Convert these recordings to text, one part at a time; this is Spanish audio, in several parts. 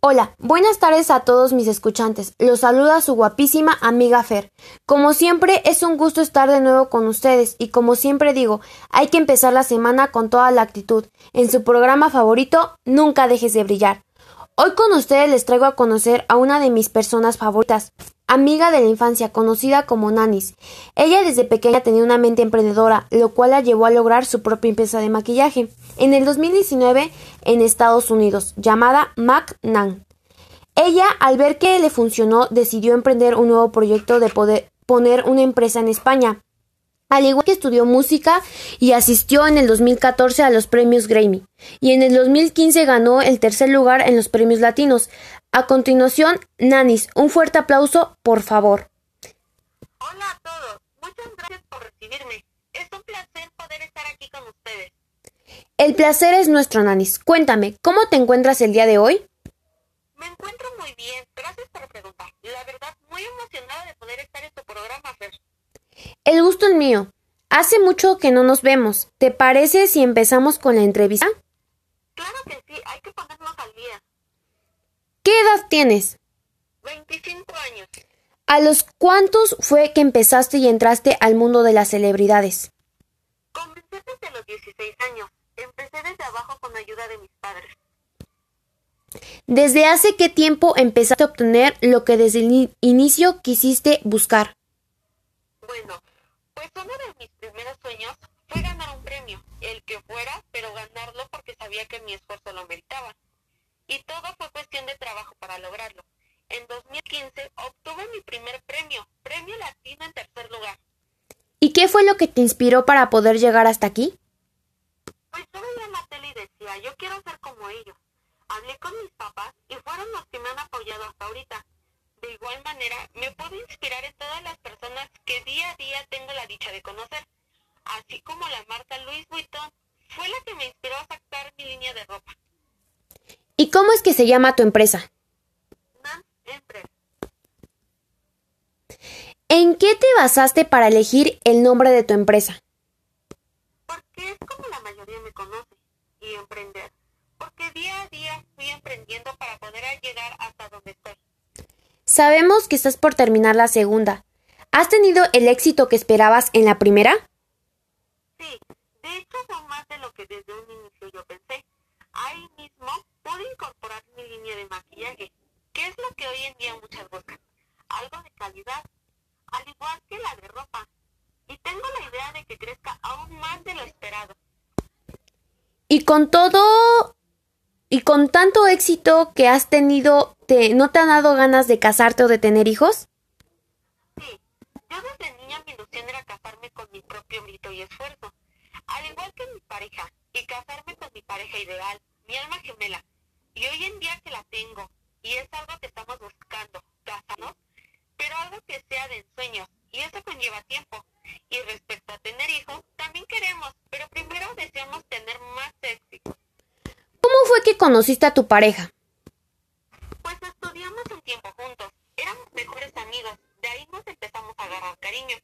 Hola, buenas tardes a todos mis escuchantes. Los saluda su guapísima amiga Fer. Como siempre, es un gusto estar de nuevo con ustedes y como siempre digo, hay que empezar la semana con toda la actitud. En su programa favorito, Nunca dejes de brillar. Hoy con ustedes les traigo a conocer a una de mis personas favoritas, amiga de la infancia, conocida como Nanis. Ella desde pequeña tenía una mente emprendedora, lo cual la llevó a lograr su propia empresa de maquillaje en el 2019 en Estados Unidos, llamada MacNan. Ella, al ver que le funcionó, decidió emprender un nuevo proyecto de poder poner una empresa en España. Al igual que estudió música y asistió en el 2014 a los premios Grammy, y en el 2015 ganó el tercer lugar en los premios latinos. A continuación, Nanis, un fuerte aplauso, por favor. Hola a todos, muchas gracias por recibirme. Es un placer poder estar aquí con ustedes. El placer es nuestro, Nanis. Cuéntame, ¿cómo te encuentras el día de hoy? Me encuentro muy bien, gracias por preguntar. La verdad, muy emocionada de poder estar en tu programa, Fer. El gusto es mío. Hace mucho que no nos vemos. ¿Te parece si empezamos con la entrevista? Claro que sí, hay que ponernos al día. ¿Qué edad tienes? 25 años. ¿A los cuántos fue que empezaste y entraste al mundo de las celebridades? Comencé desde los 16 años. Empecé desde abajo con ayuda de mis padres. ¿Desde hace qué tiempo empezaste a obtener lo que desde el inicio quisiste buscar? Bueno, pues uno de mis primeros sueños fue ganar un premio, el que fuera, pero ganarlo porque sabía que mi esfuerzo lo meritaba. Y todo fue cuestión de trabajo para lograrlo. En 2015 obtuve mi primer premio, premio latino en tercer lugar. ¿Y qué fue lo que te inspiró para poder llegar hasta aquí? Pues yo veía la tele y decía, yo quiero ser como ellos. Hablé con mis papás y fueron los que me han apoyado hasta ahorita. De igual manera, me puedo inspirar en todas las personas que día a día tengo la dicha de conocer, así como la marca Louis Vuitton fue la que me inspiró a sacar mi línea de ropa. ¿Y cómo es que se llama tu empresa? Empress. ¿En qué te basaste para elegir el nombre de tu empresa? Porque es como la mayoría me conoce. Y emprender. Porque día a día fui emprendiendo para poder llegar hasta donde estoy. Sabemos que estás por terminar la segunda. ¿Has tenido el éxito que esperabas en la primera? Sí, de hecho fue más de lo que desde un inicio yo pensé. Ahí mismo pude incorporar mi línea de maquillaje, que es lo que hoy en día muchas buscan. Algo de calidad, al igual que la de ropa. Y tengo la idea de que crezca aún más de lo esperado. Y con todo y con tanto éxito que has tenido, te, ¿no te han dado ganas de casarte o de tener hijos? Sí, yo desde niña mi ilusión era casarme con mi propio mérito y esfuerzo, al igual que mi pareja, y casarme con mi pareja ideal, mi alma gemela. Y hoy en día que la tengo, y es algo que estamos buscando, casarnos, pero algo que sea de ensueños, y eso conlleva tiempo. Y respecto a tener hijos, también queremos, pero primero deseamos tener más éxito. ¿Cómo fue que conociste a tu pareja? Pues estudiamos un tiempo juntos, éramos mejores amigos, de ahí nos empezamos a agarrar cariño.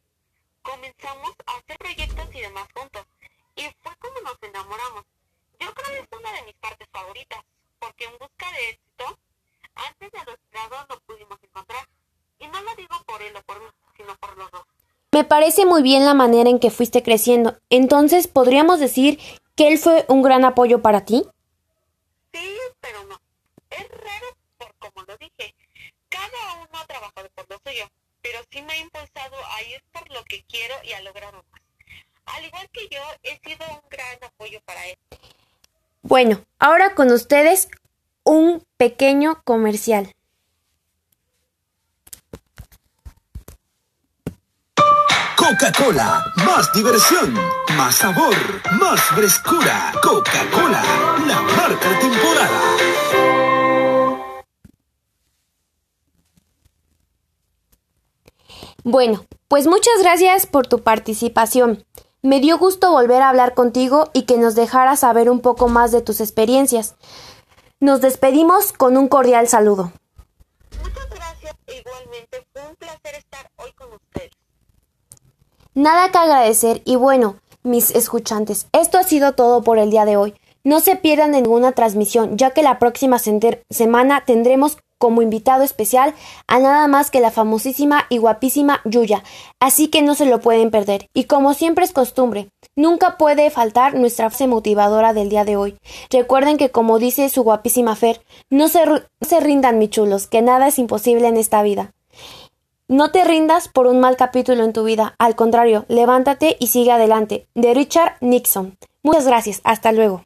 Comenzamos a hacer proyectos y demás juntos, y fue como nos enamoramos. Yo creo que es una de mis partes favoritas, porque en busca de éxito, antes de lo esperado lo pudimos encontrar. Y no lo digo por él o por mí, sino por los dos. Me parece muy bien la manera en que fuiste creciendo. Entonces, ¿podríamos decir que él fue un gran apoyo para ti? Sí, pero no. Es raro por como lo dije. Cada uno ha trabajado por lo suyo, pero sí me ha impulsado a ir por lo que quiero y a lograrlo más. Al igual que yo, he sido un gran apoyo para él. Bueno, ahora con ustedes un pequeño comercial. Coca-Cola, más diversión, más sabor, más frescura. Coca-Cola, la marca temporada. Bueno, pues muchas gracias por tu participación. Me dio gusto volver a hablar contigo y que nos dejaras saber un poco más de tus experiencias. Nos despedimos con un cordial saludo. Muchas gracias. Igualmente, fue un placer estar hoy con ustedes. Nada que agradecer y bueno, mis escuchantes, esto ha sido todo por el día de hoy. No se pierdan ninguna transmisión, ya que la próxima semana tendremos como invitado especial a nada más que la famosísima y guapísima Yuya, así que no se lo pueden perder. Y como siempre es costumbre, nunca puede faltar nuestra frase motivadora del día de hoy. Recuerden que como dice su guapísima Fer, no se, se rindan mi chulos, que nada es imposible en esta vida. No te rindas por un mal capítulo en tu vida, al contrario, levántate y sigue adelante. De Richard Nixon. Muchas gracias, hasta luego.